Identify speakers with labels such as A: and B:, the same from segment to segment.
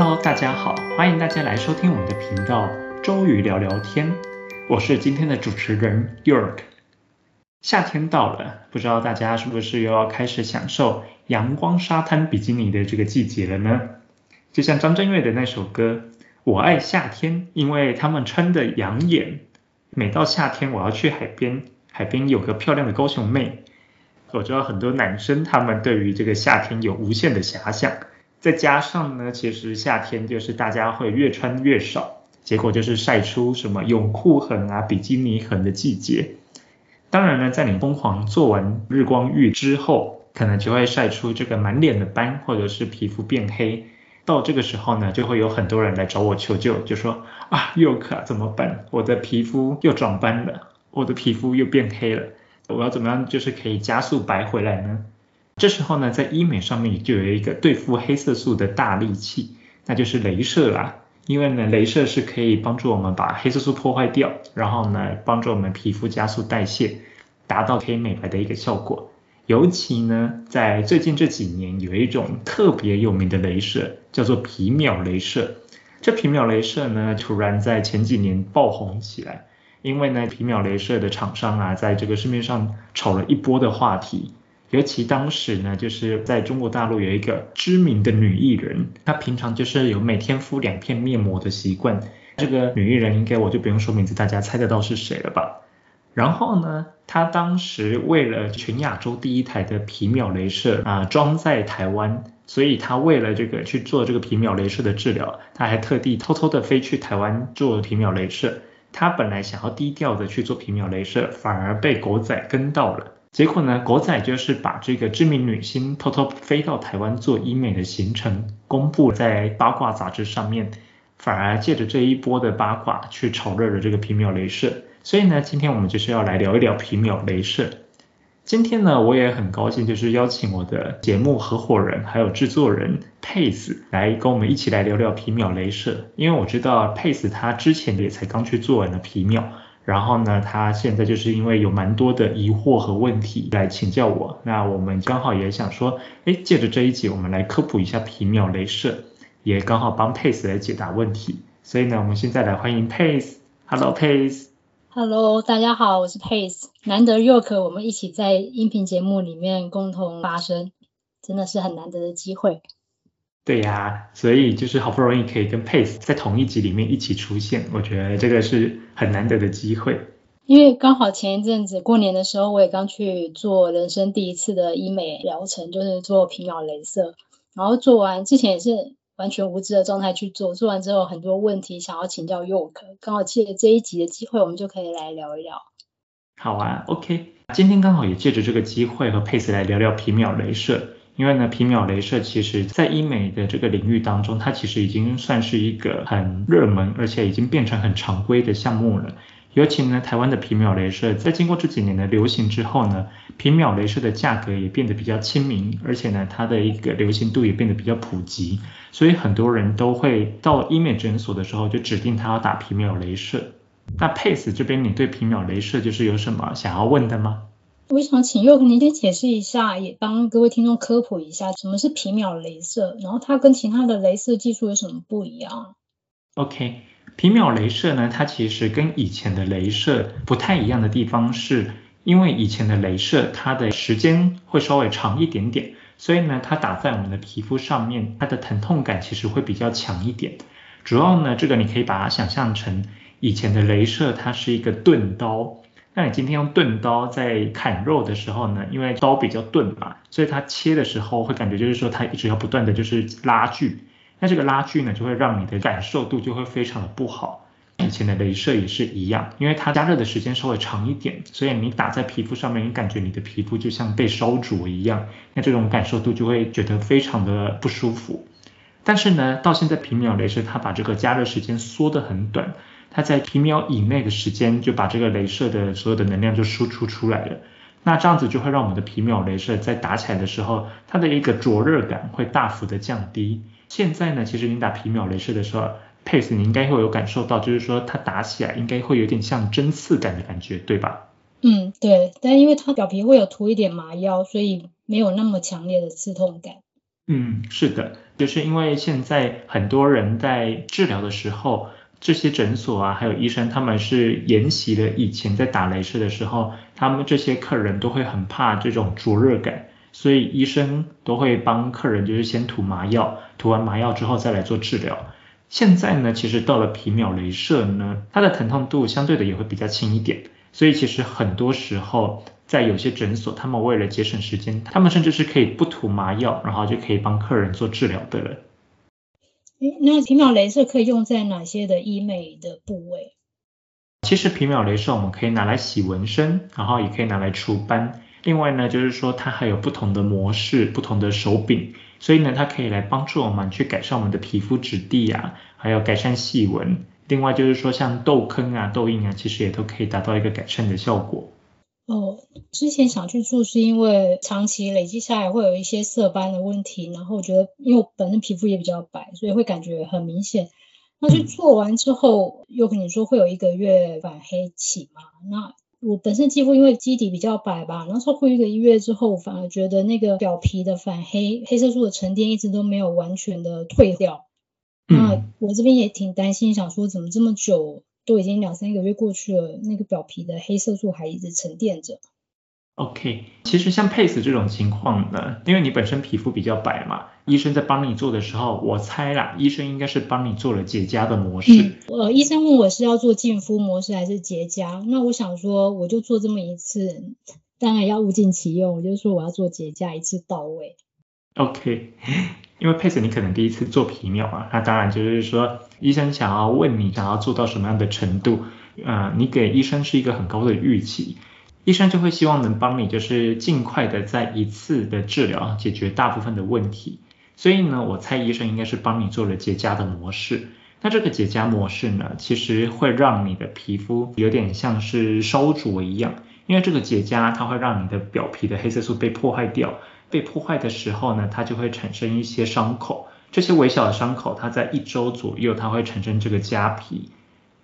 A: Hello，大家好，欢迎大家来收听我们的频道“周瑜聊聊天”，我是今天的主持人 York。夏天到了，不知道大家是不是又要开始享受阳光沙滩比基尼的这个季节了呢？就像张震岳的那首歌《我爱夏天》，因为他们穿的养眼。每到夏天，我要去海边，海边有个漂亮的高雄妹。我知道很多男生他们对于这个夏天有无限的遐想。再加上呢，其实夏天就是大家会越穿越少，结果就是晒出什么泳裤痕啊、比基尼痕的季节。当然呢，在你疯狂做完日光浴之后，可能就会晒出这个满脸的斑，或者是皮肤变黑。到这个时候呢，就会有很多人来找我求救，就说啊，又可怎么办？我的皮肤又长斑了，我的皮肤又变黑了，我要怎么样就是可以加速白回来呢？这时候呢，在医美上面就有一个对付黑色素的大利器，那就是镭射啦。因为呢，镭射是可以帮助我们把黑色素破坏掉，然后呢，帮助我们皮肤加速代谢，达到可以美白的一个效果。尤其呢，在最近这几年，有一种特别有名的镭射，叫做皮秒镭射。这皮秒镭射呢，突然在前几年爆红起来，因为呢，皮秒镭射的厂商啊，在这个市面上炒了一波的话题。尤其当时呢，就是在中国大陆有一个知名的女艺人，她平常就是有每天敷两片面膜的习惯。这个女艺人应该我就不用说名字，大家猜得到是谁了吧？然后呢，她当时为了全亚洲第一台的皮秒镭射啊装在台湾，所以她为了这个去做这个皮秒镭射的治疗，她还特地偷偷的飞去台湾做皮秒镭射。她本来想要低调的去做皮秒镭射，反而被狗仔跟到了。结果呢，狗仔就是把这个知名女星偷偷飞到台湾做医美的行程公布在八卦杂志上面，反而借着这一波的八卦去炒热了这个皮秒镭射。所以呢，今天我们就是要来聊一聊皮秒镭射。今天呢，我也很高兴，就是邀请我的节目合伙人还有制作人 Pace 来跟我们一起来聊聊皮秒镭射，因为我知道 Pace 他之前也才刚去做完了皮秒。然后呢，他现在就是因为有蛮多的疑惑和问题来请教我，那我们刚好也想说，哎，借着这一集，我们来科普一下皮秒镭射，也刚好帮 Pace 来解答问题。所以呢，我们现在来欢迎 Pace。Hello Pace。
B: Hello，大家好，我是 Pace。难得 York，我们一起在音频节目里面共同发声，真的是很难得的机会。
A: 对呀，所以就是好不容易可以跟 Pace 在同一集里面一起出现，我觉得这个是很难得的机会。
B: 因为刚好前一阵子过年的时候，我也刚去做人生第一次的医美疗程，就是做皮秒镭射。然后做完之前也是完全无知的状态去做，做完之后很多问题想要请教 York，刚好借这一集的机会，我们就可以来聊一聊。
A: 好啊，OK，今天刚好也借着这个机会和 Pace 来聊聊皮秒镭射。因为呢，皮秒镭射其实在医美的这个领域当中，它其实已经算是一个很热门，而且已经变成很常规的项目了。尤其呢，台湾的皮秒镭射在经过这几年的流行之后呢，皮秒镭射的价格也变得比较亲民，而且呢，它的一个流行度也变得比较普及，所以很多人都会到医美诊所的时候就指定他要打皮秒镭射。那 Pace 这边，你对皮秒镭射就是有什么想要问的吗？
B: 我想请佑您先解释一下，也帮各位听众科普一下，什么是皮秒镭射，然后它跟其他的镭射技术有什么不一样
A: ？OK，皮秒镭射呢，它其实跟以前的镭射不太一样的地方是，因为以前的镭射它的时间会稍微长一点点，所以呢，它打在我们的皮肤上面，它的疼痛感其实会比较强一点。主要呢，这个你可以把它想象成以前的镭射，它是一个钝刀。那你今天用钝刀在砍肉的时候呢，因为刀比较钝嘛，所以它切的时候会感觉就是说它一直要不断的就是拉锯，那这个拉锯呢就会让你的感受度就会非常的不好。以前的镭射也是一样，因为它加热的时间稍微长一点，所以你打在皮肤上面，你感觉你的皮肤就像被烧灼一样，那这种感受度就会觉得非常的不舒服。但是呢，到现在皮秒镭射它把这个加热时间缩得很短。它在皮秒以内的时间就把这个镭射的所有的能量就输出出来了，那这样子就会让我们的皮秒镭射在打起来的时候，它的一个灼热感会大幅的降低。现在呢，其实你打皮秒镭射的时候，Pace 你应该会有感受到，就是说它打起来应该会有点像针刺感的感觉，对吧？
B: 嗯，对，但因为它表皮会有涂一点麻药，所以没有那么强烈的刺痛感。
A: 嗯，是的，就是因为现在很多人在治疗的时候，这些诊所啊，还有医生，他们是沿袭了以前在打镭射的时候，他们这些客人都会很怕这种灼热感，所以医生都会帮客人就是先涂麻药，涂完麻药之后再来做治疗。现在呢，其实到了皮秒镭射呢，它的疼痛度相对的也会比较轻一点，所以其实很多时候在有些诊所，他们为了节省时间，他们甚至是可以不涂麻药，然后就可以帮客人做治疗的了。
B: 诶，那皮秒镭射可以用在哪些的医美的部位？
A: 其实皮秒镭射我们可以拿来洗纹身，然后也可以拿来除斑。另外呢，就是说它还有不同的模式、不同的手柄，所以呢，它可以来帮助我们去改善我们的皮肤质地啊，还有改善细纹。另外就是说像痘坑啊、痘印啊，其实也都可以达到一个改善的效果。
B: 哦，之前想去做是因为长期累积下来会有一些色斑的问题，然后我觉得因为我本身皮肤也比较白，所以会感觉很明显。那去做完之后，又跟你说会有一个月反黑期嘛？那我本身肌肤因为基底比较白吧，然后超过一个月之后，反而觉得那个表皮的反黑黑色素的沉淀一直都没有完全的退掉。那我这边也挺担心，想说怎么这么久都已经两三个月过去了，那个表皮的黑色素还一直沉淀着。
A: OK，其实像 Pace 这种情况呢，因为你本身皮肤比较白嘛，医生在帮你做的时候，我猜啦，医生应该是帮你做了结痂的模式。
B: 呃，医生问我是要做净肤模式还是结痂，那我想说我就做这么一次，当然要物尽其用，我就说我要做结痂一次到位。
A: OK，因为 Pace 你可能第一次做皮秒啊，那当然就是说医生想要问你想要做到什么样的程度，呃，你给医生是一个很高的预期。医生就会希望能帮你，就是尽快的在一次的治疗解决大部分的问题。所以呢，我猜医生应该是帮你做了结痂的模式。那这个结痂模式呢，其实会让你的皮肤有点像是烧灼一样，因为这个结痂它会让你的表皮的黑色素被破坏掉。被破坏的时候呢，它就会产生一些伤口。这些微小的伤口，它在一周左右，它会产生这个痂皮。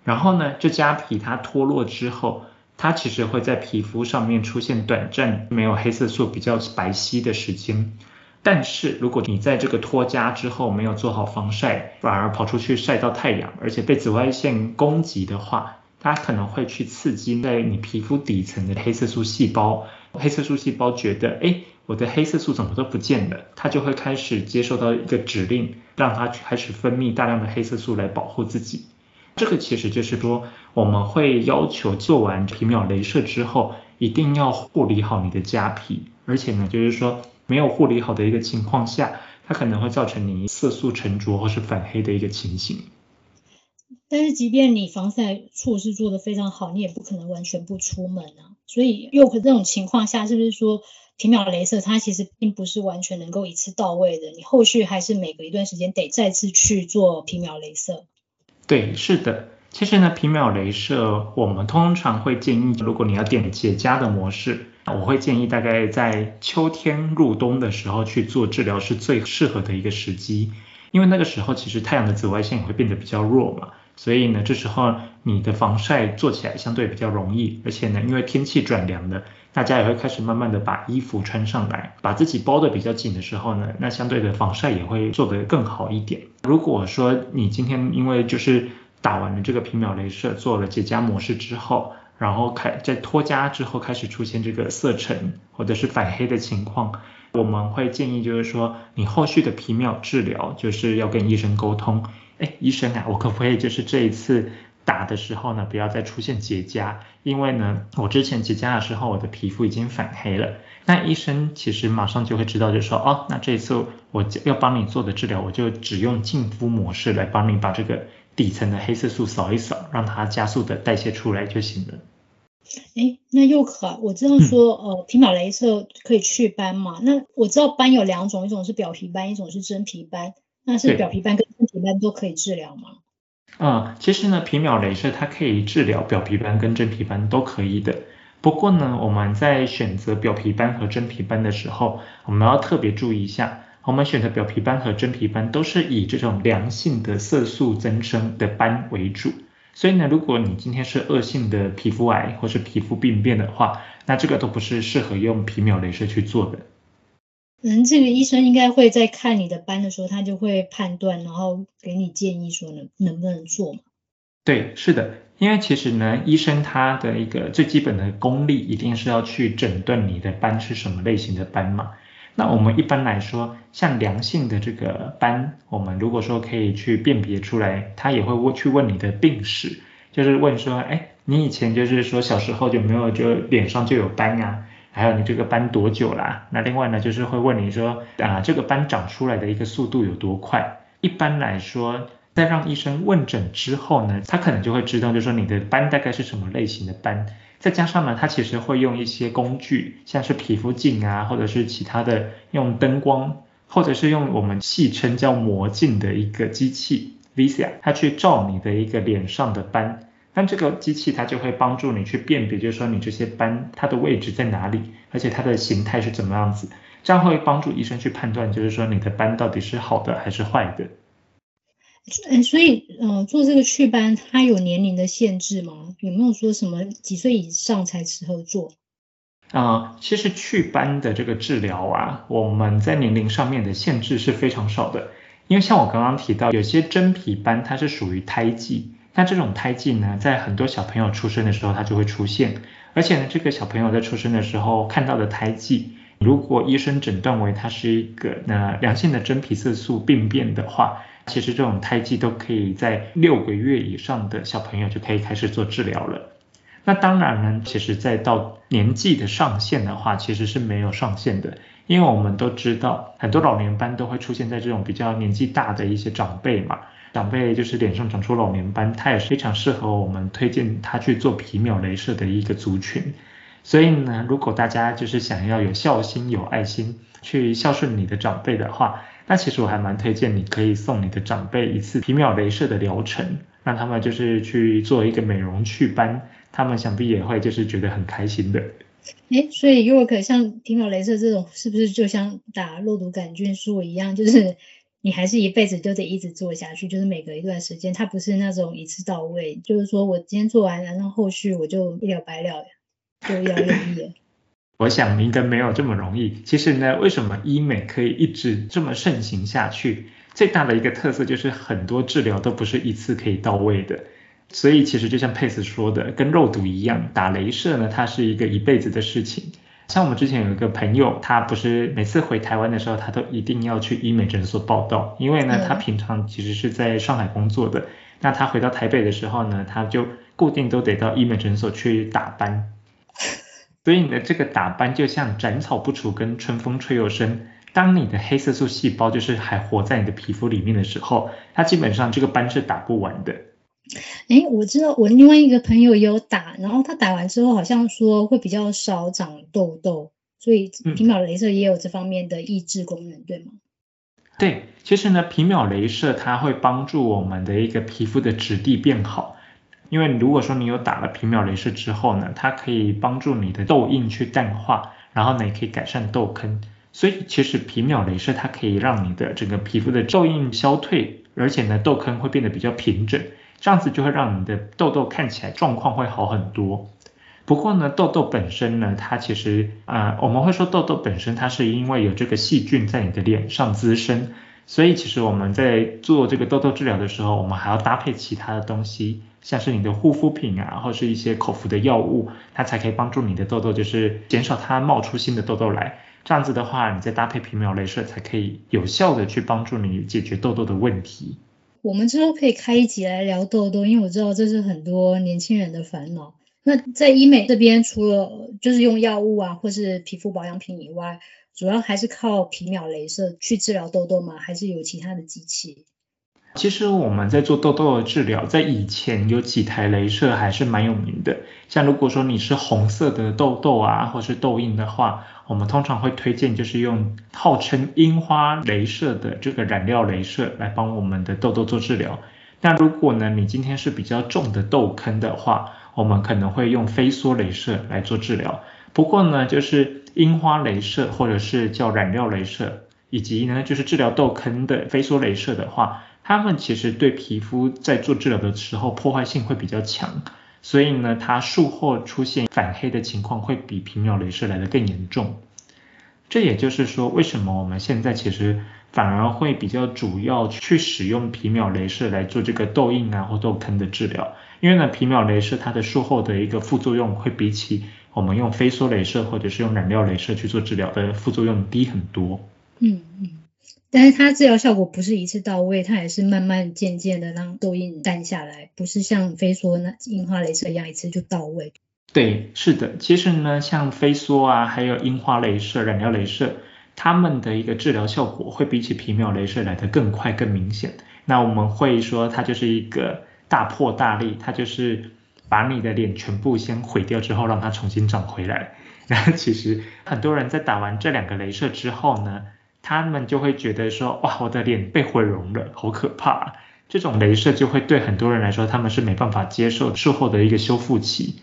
A: 然后呢，这痂皮它脱落之后，它其实会在皮肤上面出现短暂没有黑色素、比较白皙的时间。但是如果你在这个脱痂之后没有做好防晒，反而跑出去晒到太阳，而且被紫外线攻击的话，它可能会去刺激在你皮肤底层的黑色素细胞。黑色素细胞觉得，哎，我的黑色素怎么都不见了，它就会开始接受到一个指令，让它开始分泌大量的黑色素来保护自己。这个其实就是说，我们会要求做完皮秒镭射之后，一定要护理好你的痂皮，而且呢，就是说没有护理好的一个情况下，它可能会造成你色素沉着或是反黑的一个情形。
B: 但是，即便你防晒措施做得非常好，你也不可能完全不出门啊。所以，又可这种情况下，是不是说皮秒镭射它其实并不是完全能够一次到位的？你后续还是每隔一段时间得再次去做皮秒镭射。
A: 对，是的。其实呢，皮秒镭射我们通常会建议，如果你要点结痂的模式，我会建议大概在秋天入冬的时候去做治疗是最适合的一个时机，因为那个时候其实太阳的紫外线也会变得比较弱嘛，所以呢，这时候你的防晒做起来相对比较容易，而且呢，因为天气转凉了。大家也会开始慢慢的把衣服穿上来，把自己包的比较紧的时候呢，那相对的防晒也会做得更好一点。如果说你今天因为就是打完了这个皮秒镭射，做了结痂模式之后，然后开在脱痂之后开始出现这个色沉或者是反黑的情况，我们会建议就是说你后续的皮秒治疗就是要跟医生沟通，哎，医生啊，我可不可以就是这一次。打的时候呢，不要再出现结痂，因为呢，我之前结痂的时候，我的皮肤已经反黑了。那医生其实马上就会知道，就说哦，那这一次我要帮你做的治疗，我就只用净肤模式来帮你把这个底层的黑色素扫一扫，让它加速的代谢出来就行了。
B: 哎，那又可，我知道说，呃，皮秒镭射可以祛斑嘛？那我知道斑有两种，一种是表皮斑，一种是真皮斑。那是表皮斑跟真皮斑都可以治疗吗？
A: 啊，其实呢，皮秒镭射它可以治疗表皮斑跟真皮斑都可以的。不过呢，我们在选择表皮斑和真皮斑的时候，我们要特别注意一下，我们选择表皮斑和真皮斑都是以这种良性的色素增生的斑为主。所以呢，如果你今天是恶性的皮肤癌或是皮肤病变的话，那这个都不是适合用皮秒镭射去做的。
B: 嗯，这个医生应该会在看你的斑的时候，他就会判断，然后给你建议说能能不能做嘛。
A: 对，是的，因为其实呢，医生他的一个最基本的功力，一定是要去诊断你的斑是什么类型的斑嘛。那我们一般来说，像良性的这个斑，我们如果说可以去辨别出来，他也会问去问你的病史，就是问说，哎，你以前就是说小时候有没有就脸上就有斑呀？还有你这个斑多久啦？那另外呢，就是会问你说，啊，这个斑长出来的一个速度有多快？一般来说。在让医生问诊之后呢，他可能就会知道，就是说你的斑大概是什么类型的斑。再加上呢，他其实会用一些工具，像是皮肤镜啊，或者是其他的用灯光，或者是用我们戏称叫魔镜的一个机器 Visa，它去照你的一个脸上的斑。那这个机器它就会帮助你去辨别，就是说你这些斑它的位置在哪里，而且它的形态是怎么样子，这样会帮助医生去判断，就是说你的斑到底是好的还是坏的。
B: 嗯，所以，嗯，做这个祛斑，它有年龄的限制吗？有没有说什么几岁以上才适合做？
A: 啊，其实祛斑的这个治疗啊，我们在年龄上面的限制是非常少的。因为像我刚刚提到，有些真皮斑它是属于胎记，那这种胎记呢，在很多小朋友出生的时候它就会出现，而且呢，这个小朋友在出生的时候看到的胎记，如果医生诊断为它是一个那良性的真皮色素病变的话。其实这种胎记都可以在六个月以上的小朋友就可以开始做治疗了。那当然呢，其实再到年纪的上限的话，其实是没有上限的，因为我们都知道很多老年斑都会出现在这种比较年纪大的一些长辈嘛。长辈就是脸上长出老年斑，他也是非常适合我们推荐他去做皮秒镭射的一个族群。所以呢，如果大家就是想要有孝心、有爱心去孝顺你的长辈的话，那其实我还蛮推荐你可以送你的长辈一次皮秒镭射的疗程，让他们就是去做一个美容祛斑，他们想必也会就是觉得很开心的。
B: 哎，所以如果可像皮秒镭射这种，是不是就像打肉毒杆菌素一样，就是你还是一辈子都得一直做下去，就是每隔一段时间，它不是那种一次到位，就是说我今天做完，然后后续我就一了百了，就要用力了。
A: 我想应该没有这么容易。其实呢，为什么医美可以一直这么盛行下去？最大的一个特色就是很多治疗都不是一次可以到位的。所以其实就像佩斯说的，跟肉毒一样，打镭射呢，它是一个一辈子的事情。像我们之前有一个朋友，他不是每次回台湾的时候，他都一定要去医美诊所报道，因为呢，他平常其实是在上海工作的。那他回到台北的时候呢，他就固定都得到医美诊所去打斑。所以你的，这个打斑就像斩草不除根，春风吹又生。当你的黑色素细胞就是还活在你的皮肤里面的时候，它基本上这个斑是打不完的。
B: 哎，我知道我另外一个朋友有打，然后他打完之后好像说会比较少长痘痘，所以皮秒镭射也有这方面的抑制功能，对吗？
A: 对，其实呢，皮秒镭射它会帮助我们的一个皮肤的质地变好。因为如果说你有打了皮秒镭射之后呢，它可以帮助你的痘印去淡化，然后呢也可以改善痘坑，所以其实皮秒镭射它可以让你的整个皮肤的痘印消退，而且呢痘坑会变得比较平整，这样子就会让你的痘痘看起来状况会好很多。不过呢痘痘本身呢，它其实啊我们会说痘痘本身它是因为有这个细菌在你的脸上滋生，所以其实我们在做这个痘痘治疗的时候，我们还要搭配其他的东西。像是你的护肤品啊，或是一些口服的药物，它才可以帮助你的痘痘，就是减少它冒出新的痘痘来。这样子的话，你再搭配皮秒镭射，才可以有效的去帮助你解决痘痘的问题。
B: 我们之后可以开一集来聊痘痘，因为我知道这是很多年轻人的烦恼。那在医美这边，除了就是用药物啊，或是皮肤保养品以外，主要还是靠皮秒镭射去治疗痘痘吗？还是有其他的机器？
A: 其实我们在做痘痘的治疗，在以前有几台镭射还是蛮有名的。像如果说你是红色的痘痘啊，或是痘印的话，我们通常会推荐就是用号称樱花镭射的这个染料镭射来帮我们的痘痘做治疗。那如果呢你今天是比较重的痘坑的话，我们可能会用飞梭镭射来做治疗。不过呢，就是樱花镭射或者是叫染料镭射，以及呢就是治疗痘坑的飞梭镭射的话。他们其实对皮肤在做治疗的时候破坏性会比较强，所以呢，它术后出现反黑的情况会比皮秒镭射来的更严重。这也就是说，为什么我们现在其实反而会比较主要去使用皮秒镭射来做这个痘印啊或痘坑的治疗，因为呢，皮秒镭射它的术后的一个副作用会比起我们用飞梭镭射或者是用染料镭射去做治疗的副作用低很多。
B: 嗯嗯，但是它治疗效果不是一次到位，它也是慢慢渐渐的让痘印淡下来，不是像飞梭那樱花镭射一样一次就到位。
A: 对，是的，其实呢，像飞梭啊，还有樱花镭射、染料镭射，它们的一个治疗效果会比起皮秒镭射来的更快、更明显。那我们会说它就是一个大破大立，它就是把你的脸全部先毁掉之后，让它重新长回来。然后其实很多人在打完这两个镭射之后呢，他们就会觉得说，哇，我的脸被毁容了，好可怕。这种镭射就会对很多人来说，他们是没办法接受术后的一个修复期。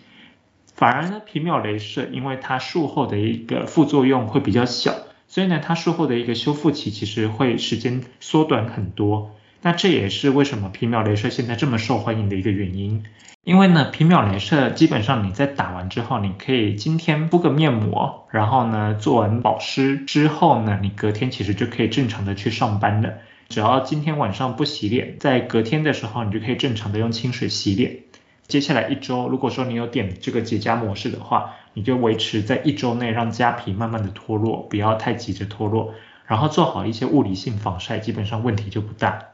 A: 反而呢，皮秒镭射因为它术后的一个副作用会比较小，所以呢，它术后的一个修复期其实会时间缩短很多。那这也是为什么皮秒镭射现在这么受欢迎的一个原因。因为呢，皮秒镭射基本上你在打完之后，你可以今天敷个面膜，然后呢做完保湿之后呢，你隔天其实就可以正常的去上班了。只要今天晚上不洗脸，在隔天的时候你就可以正常的用清水洗脸。接下来一周，如果说你有点这个结痂模式的话，你就维持在一周内让痂皮慢慢的脱落，不要太急着脱落，然后做好一些物理性防晒，基本上问题就不大。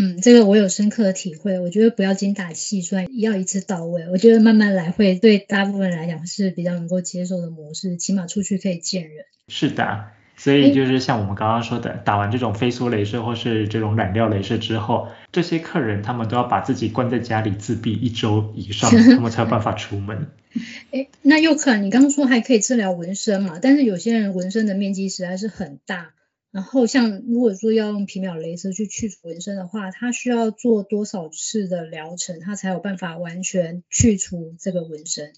B: 嗯，这个我有深刻的体会，我觉得不要精打细算，要一次到位。我觉得慢慢来会对大部分人来讲是比较能够接受的模式，起码出去可以见人。
A: 是的。所以就是像我们刚刚说的，打完这种飞梭镭射或是这种染料镭射之后，这些客人他们都要把自己关在家里自闭一周以上，他们才有办法出门。
B: 哎，那又可能你刚刚说还可以治疗纹身嘛？但是有些人纹身的面积实在是很大，然后像如果说要用皮秒镭射去去除纹身的话，它需要做多少次的疗程，它才有办法完全去除这个纹身？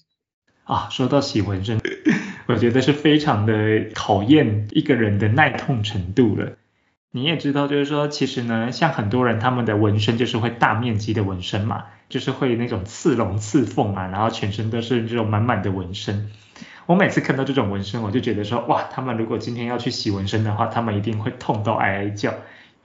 A: 啊，说到洗纹身，我觉得是非常的考验一个人的耐痛程度了。你也知道，就是说，其实呢，像很多人他们的纹身就是会大面积的纹身嘛，就是会那种刺龙刺凤啊，然后全身都是这种满满的纹身。我每次看到这种纹身，我就觉得说，哇，他们如果今天要去洗纹身的话，他们一定会痛到哀哀叫。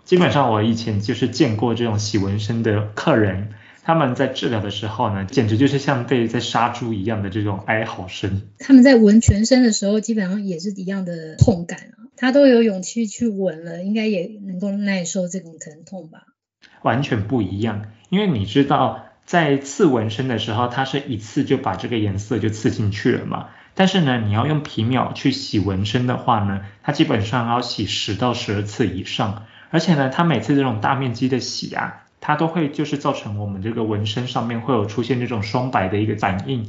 A: 基本上我以前就是见过这种洗纹身的客人。他们在治疗的时候呢，简直就是像被在杀猪一样的这种哀嚎声。
B: 他们在纹全身的时候，基本上也是一样的痛感啊。他都有勇气去纹了，应该也能够耐受这种疼痛吧？
A: 完全不一样，因为你知道，在刺纹身的时候，它是一次就把这个颜色就刺进去了嘛。但是呢，你要用皮秒去洗纹身的话呢，它基本上要洗十到十二次以上，而且呢，它每次这种大面积的洗啊。它都会就是造成我们这个纹身上面会有出现这种双白的一个反应，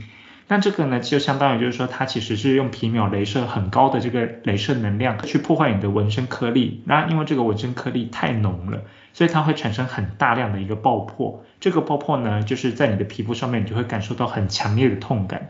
A: 那这个呢就相当于就是说它其实是用皮秒镭射很高的这个镭射能量去破坏你的纹身颗粒，那因为这个纹身颗粒太浓了，所以它会产生很大量的一个爆破，这个爆破呢就是在你的皮肤上面你就会感受到很强烈的痛感，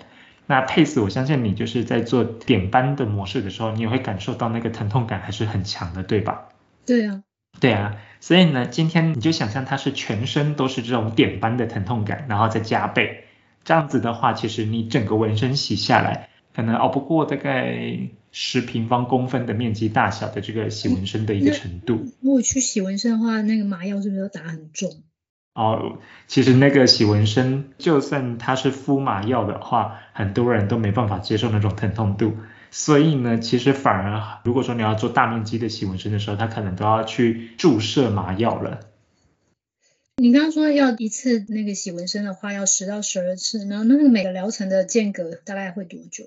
A: 那佩斯我相信你就是在做点斑的模式的时候，你也会感受到那个疼痛感还是很强的，对吧？
B: 对啊。
A: 对啊，所以呢，今天你就想象它是全身都是这种点斑的疼痛感，然后再加倍，这样子的话，其实你整个纹身洗下来，可能熬不过大概十平方公分的面积大小的这个洗纹身的一个程度。
B: 如果去洗纹身的话，那个麻药是不是要打很重？
A: 哦，其实那个洗纹身，就算它是敷麻药的话，很多人都没办法接受那种疼痛度。所以呢，其实反而如果说你要做大面积的洗纹身的时候，他可能都要去注射麻药了。
B: 你刚刚说要一次那个洗纹身的话，要十到十二次，然后那个每个疗程的间隔大概会多久？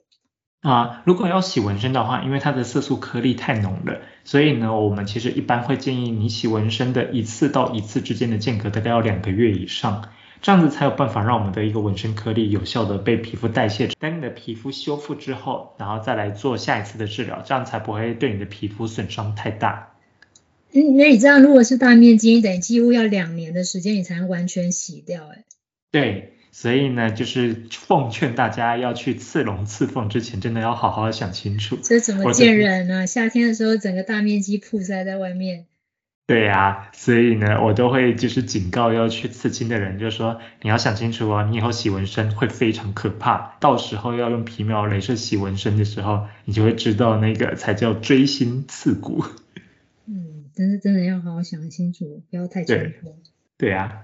A: 啊，如果要洗纹身的话，因为它的色素颗粒太浓了，所以呢，我们其实一般会建议你洗纹身的一次到一次之间的间隔大概要两个月以上。这样子才有办法让我们的一个纹身颗粒有效的被皮肤代谢。等你的皮肤修复之后，然后再来做下一次的治疗，这样才不会对你的皮肤损伤太大。
B: 嗯，那你这样如果是大面积，等于几乎要两年的时间，你才能完全洗掉。哎，
A: 对，所以呢，就是奉劝大家要去刺龙刺凤之前，真的要好好想清楚。
B: 这怎么见人呢？夏天的时候，整个大面积曝晒在外面。
A: 对呀，所以呢，我都会就是警告要去刺青的人，就是说你要想清楚哦，你以后洗纹身会非常可怕，到时候要用皮秒镭射洗纹身的时候，你就会知道那个才叫锥心刺骨。
B: 嗯，但是真的要好好想清楚，不要太冲动。
A: 对呀。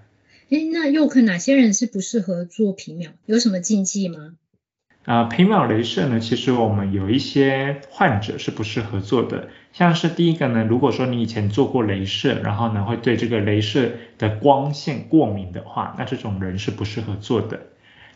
B: 哎，那又可哪些人是不适合做皮秒？有什么禁忌吗？
A: 啊，皮秒镭射呢，其实我们有一些患者是不适合做的，像是第一个呢，如果说你以前做过镭射，然后呢会对这个镭射的光线过敏的话，那这种人是不适合做的。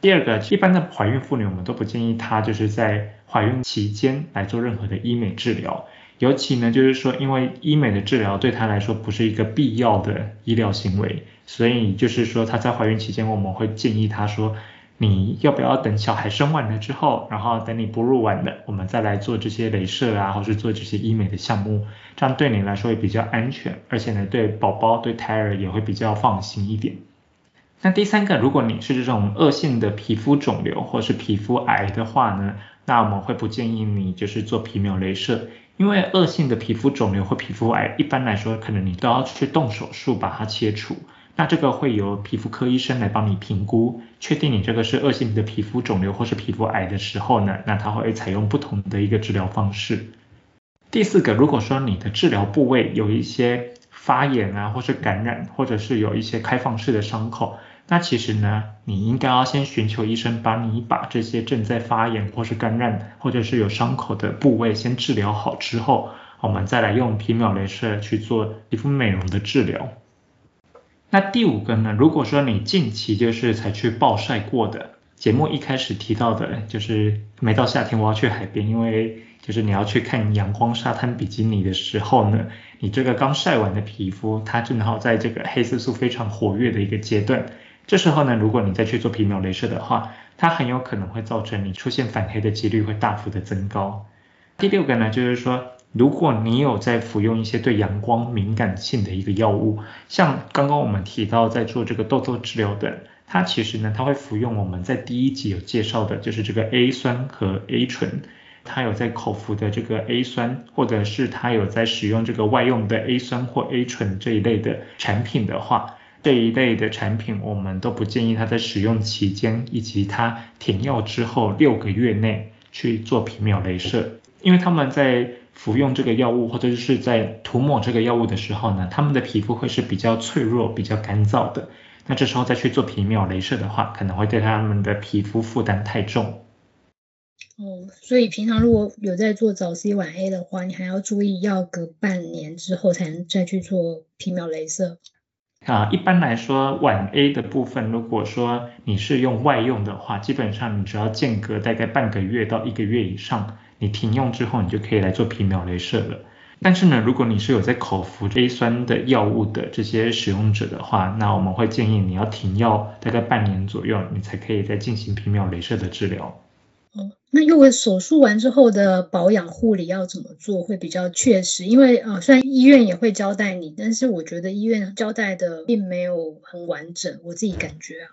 A: 第二个，一般的怀孕妇女，我们都不建议她就是在怀孕期间来做任何的医美治疗，尤其呢就是说，因为医美的治疗对她来说不是一个必要的医疗行为，所以就是说她在怀孕期间，我们会建议她说。你要不要等小孩生完了之后，然后等你哺乳完了，我们再来做这些镭射啊，或是做这些医美的项目，这样对你来说也比较安全，而且呢，对宝宝对胎儿也会比较放心一点。那第三个，如果你是这种恶性的皮肤肿瘤或是皮肤癌的话呢，那我们会不建议你就是做皮秒镭射，因为恶性的皮肤肿瘤或皮肤癌一般来说，可能你都要去动手术把它切除。那这个会由皮肤科医生来帮你评估，确定你这个是恶性的皮肤肿瘤或是皮肤癌的时候呢，那他会采用不同的一个治疗方式。第四个，如果说你的治疗部位有一些发炎啊，或是感染，或者是有一些开放式的伤口，那其实呢，你应该要先寻求医生帮你把这些正在发炎或是感染，或者是有伤口的部位先治疗好之后，我们再来用皮秒镭射去做皮肤美容的治疗。那第五个呢？如果说你近期就是才去暴晒过的，节目一开始提到的，就是每到夏天我要去海边，因为就是你要去看阳光沙滩比基尼的时候呢，你这个刚晒完的皮肤，它正好在这个黑色素非常活跃的一个阶段，这时候呢，如果你再去做皮秒镭射的话，它很有可能会造成你出现反黑的几率会大幅的增高。第六个呢，就是说。如果你有在服用一些对阳光敏感性的一个药物，像刚刚我们提到在做这个痘痘治疗的，它其实呢，它会服用我们在第一集有介绍的，就是这个 A 酸和 A 醇，它有在口服的这个 A 酸，或者是它有在使用这个外用的 A 酸或 A 醇这一类的产品的话，这一类的产品我们都不建议它在使用期间以及它停药之后六个月内去做皮秒镭射，因为他们在服用这个药物或者是在涂抹这个药物的时候呢，他们的皮肤会是比较脆弱、比较干燥的。那这时候再去做皮秒镭射的话，可能会对他们的皮肤负担太重。
B: 哦，所以平常如果有在做早 C 晚 A 的话，你还要注意要隔半年之后才能再去做皮秒镭射。
A: 啊，一般来说晚 A 的部分，如果说你是用外用的话，基本上你只要间隔大概半个月到一个月以上。你停用之后，你就可以来做皮秒镭射了。但是呢，如果你是有在口服 A 酸的药物的这些使用者的话，那我们会建议你要停药大概半年左右，你才可以再进行皮秒镭射的治疗。
B: 哦，那因为手术完之后的保养护理要怎么做会比较确实？因为啊，虽然医院也会交代你，但是我觉得医院交代的并没有很完整，我自己感觉啊。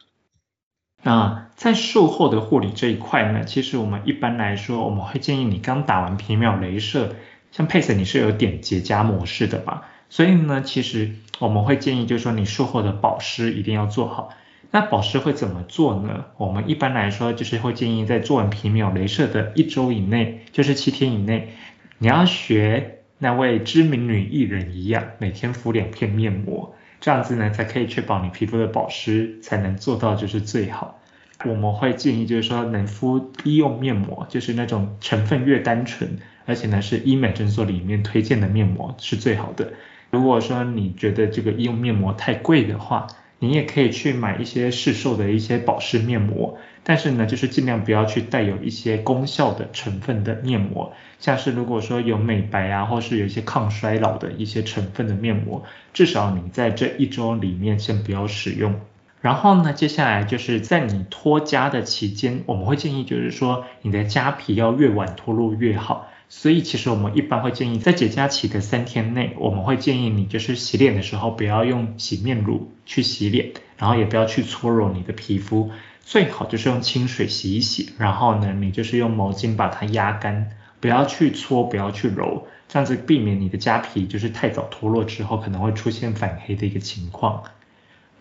A: 那在术后的护理这一块呢，其实我们一般来说，我们会建议你刚打完皮秒镭射，像 Pace 你是有点结痂模式的吧？所以呢，其实我们会建议就是说你术后的保湿一定要做好。那保湿会怎么做呢？我们一般来说就是会建议在做完皮秒镭射的一周以内，就是七天以内，你要学那位知名女艺人一样，每天敷两片面膜。这样子呢，才可以确保你皮肤的保湿，才能做到就是最好。我们会建议就是说，能敷医用面膜，就是那种成分越单纯，而且呢是医美诊所里面推荐的面膜是最好的。如果说你觉得这个医用面膜太贵的话，你也可以去买一些市售的一些保湿面膜，但是呢，就是尽量不要去带有一些功效的成分的面膜，像是如果说有美白啊，或是有一些抗衰老的一些成分的面膜，至少你在这一周里面先不要使用。然后呢，接下来就是在你脱痂的期间，我们会建议就是说，你的痂皮要越晚脱落越好。所以其实我们一般会建议，在解痂期的三天内，我们会建议你就是洗脸的时候不要用洗面乳去洗脸，然后也不要去搓揉你的皮肤，最好就是用清水洗一洗，然后呢，你就是用毛巾把它压干，不要去搓，不要去揉，这样子避免你的痂皮就是太早脱落之后可能会出现反黑的一个情况。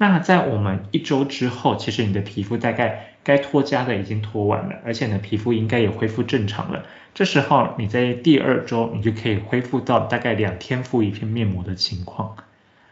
A: 那在我们一周之后，其实你的皮肤大概该脱痂的已经脱完了，而且呢皮肤应该也恢复正常了。这时候你在第二周，你就可以恢复到大概两天敷一片面膜的情况。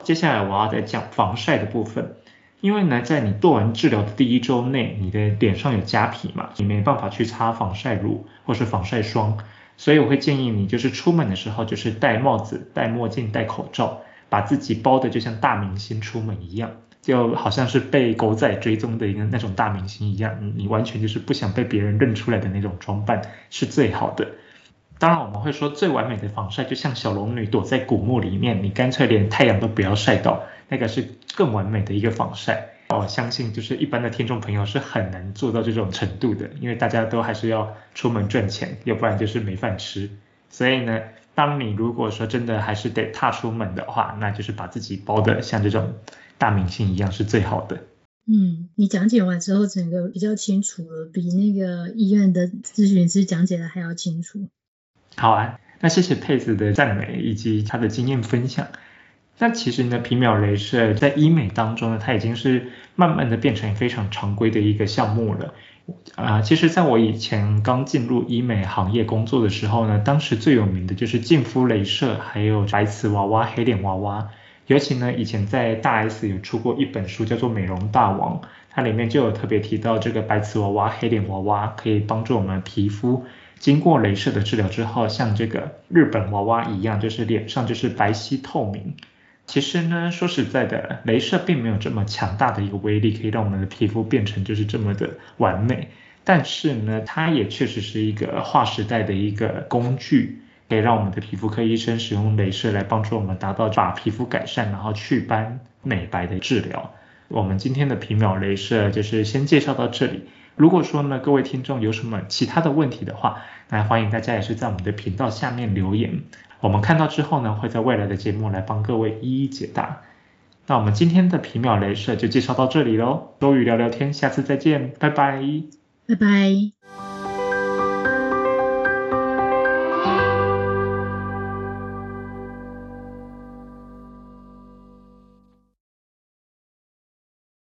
A: 接下来我要再讲防晒的部分，因为呢在你做完治疗的第一周内，你的脸上有痂皮嘛，你没办法去擦防晒乳或是防晒霜，所以我会建议你就是出门的时候就是戴帽子、戴墨镜、戴口罩，把自己包的就像大明星出门一样。就好像是被狗仔追踪的一个那种大明星一样，你完全就是不想被别人认出来的那种装扮是最好的。当然我们会说最完美的防晒就像小龙女躲在古墓里面，你干脆连太阳都不要晒到，那个是更完美的一个防晒。我相信就是一般的听众朋友是很难做到这种程度的，因为大家都还是要出门赚钱，要不然就是没饭吃。所以呢，当你如果说真的还是得踏出门的话，那就是把自己包的像这种。大明星一样是最好的。
B: 嗯，你讲解完之后，整个比较清楚了，比那个医院的咨询师讲解的还要清楚。
A: 好啊，那谢谢佩子的赞美以及他的经验分享。那其实呢，皮秒镭射在医美当中呢，它已经是慢慢的变成非常常规的一个项目了。啊，其实在我以前刚进入医美行业工作的时候呢，当时最有名的就是净肤镭射，还有白瓷娃娃、黑脸娃娃。尤其呢，以前在大 S 有出过一本书，叫做《美容大王》，它里面就有特别提到这个白瓷娃娃、黑脸娃娃可以帮助我们皮肤经过镭射的治疗之后，像这个日本娃娃一样，就是脸上就是白皙透明。其实呢，说实在的，镭射并没有这么强大的一个威力，可以让我们的皮肤变成就是这么的完美。但是呢，它也确实是一个划时代的一个工具。可以让我们的皮肤科医生使用镭射来帮助我们达到把皮肤改善，然后祛斑美白的治疗。我们今天的皮秒镭射就是先介绍到这里。如果说呢各位听众有什么其他的问题的话，那欢迎大家也是在我们的频道下面留言，我们看到之后呢会在未来的节目来帮各位一一解答。那我们今天的皮秒镭射就介绍到这里喽，多余聊聊天，下次再见，拜拜，
B: 拜拜。